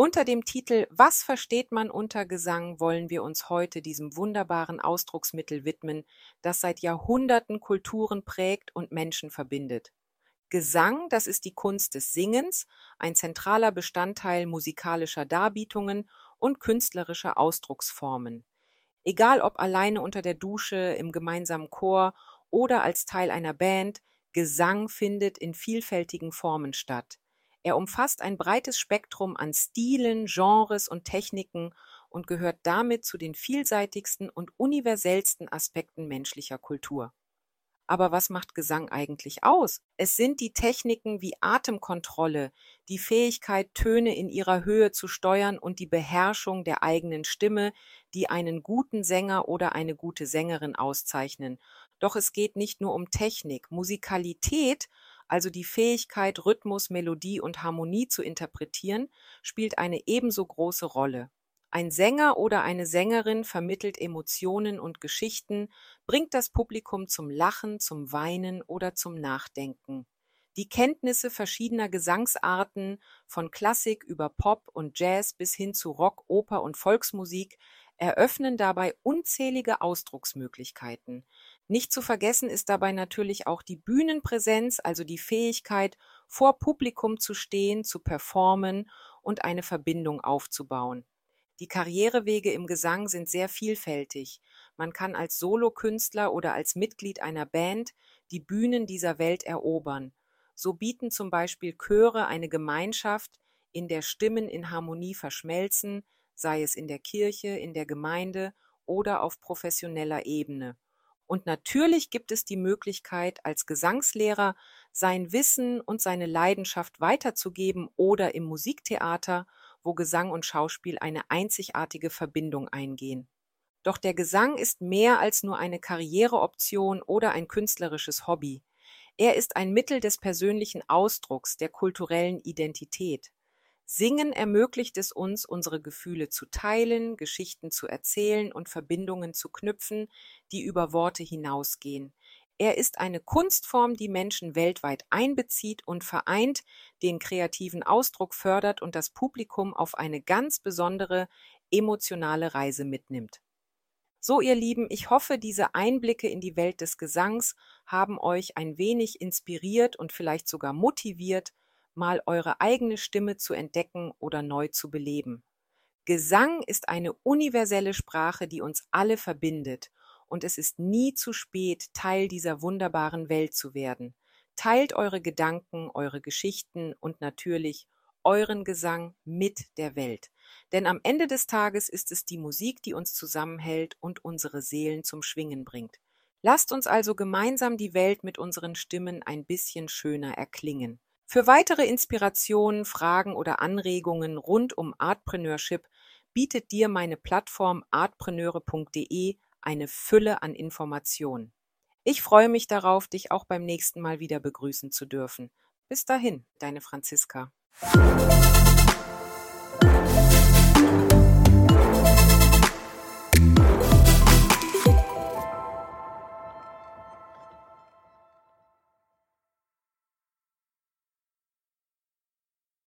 Unter dem Titel Was versteht man unter Gesang wollen wir uns heute diesem wunderbaren Ausdrucksmittel widmen, das seit Jahrhunderten Kulturen prägt und Menschen verbindet. Gesang, das ist die Kunst des Singens, ein zentraler Bestandteil musikalischer Darbietungen und künstlerischer Ausdrucksformen. Egal ob alleine unter der Dusche, im gemeinsamen Chor oder als Teil einer Band, Gesang findet in vielfältigen Formen statt. Er umfasst ein breites Spektrum an Stilen, Genres und Techniken und gehört damit zu den vielseitigsten und universellsten Aspekten menschlicher Kultur. Aber was macht Gesang eigentlich aus? Es sind die Techniken wie Atemkontrolle, die Fähigkeit, Töne in ihrer Höhe zu steuern und die Beherrschung der eigenen Stimme, die einen guten Sänger oder eine gute Sängerin auszeichnen. Doch es geht nicht nur um Technik. Musikalität also die Fähigkeit, Rhythmus, Melodie und Harmonie zu interpretieren, spielt eine ebenso große Rolle. Ein Sänger oder eine Sängerin vermittelt Emotionen und Geschichten, bringt das Publikum zum Lachen, zum Weinen oder zum Nachdenken. Die Kenntnisse verschiedener Gesangsarten, von Klassik über Pop und Jazz bis hin zu Rock, Oper und Volksmusik, eröffnen dabei unzählige Ausdrucksmöglichkeiten. Nicht zu vergessen ist dabei natürlich auch die Bühnenpräsenz, also die Fähigkeit, vor Publikum zu stehen, zu performen und eine Verbindung aufzubauen. Die Karrierewege im Gesang sind sehr vielfältig. Man kann als Solokünstler oder als Mitglied einer Band die Bühnen dieser Welt erobern. So bieten zum Beispiel Chöre eine Gemeinschaft, in der Stimmen in Harmonie verschmelzen, sei es in der Kirche, in der Gemeinde oder auf professioneller Ebene. Und natürlich gibt es die Möglichkeit, als Gesangslehrer sein Wissen und seine Leidenschaft weiterzugeben oder im Musiktheater, wo Gesang und Schauspiel eine einzigartige Verbindung eingehen. Doch der Gesang ist mehr als nur eine Karriereoption oder ein künstlerisches Hobby. Er ist ein Mittel des persönlichen Ausdrucks, der kulturellen Identität. Singen ermöglicht es uns, unsere Gefühle zu teilen, Geschichten zu erzählen und Verbindungen zu knüpfen, die über Worte hinausgehen. Er ist eine Kunstform, die Menschen weltweit einbezieht und vereint, den kreativen Ausdruck fördert und das Publikum auf eine ganz besondere emotionale Reise mitnimmt. So, ihr Lieben, ich hoffe, diese Einblicke in die Welt des Gesangs haben euch ein wenig inspiriert und vielleicht sogar motiviert, mal eure eigene Stimme zu entdecken oder neu zu beleben. Gesang ist eine universelle Sprache, die uns alle verbindet, und es ist nie zu spät, Teil dieser wunderbaren Welt zu werden. Teilt eure Gedanken, eure Geschichten und natürlich euren Gesang mit der Welt. Denn am Ende des Tages ist es die Musik, die uns zusammenhält und unsere Seelen zum Schwingen bringt. Lasst uns also gemeinsam die Welt mit unseren Stimmen ein bisschen schöner erklingen. Für weitere Inspirationen, Fragen oder Anregungen rund um Artpreneurship bietet dir meine Plattform artpreneure.de eine Fülle an Informationen. Ich freue mich darauf, dich auch beim nächsten Mal wieder begrüßen zu dürfen. Bis dahin, deine Franziska.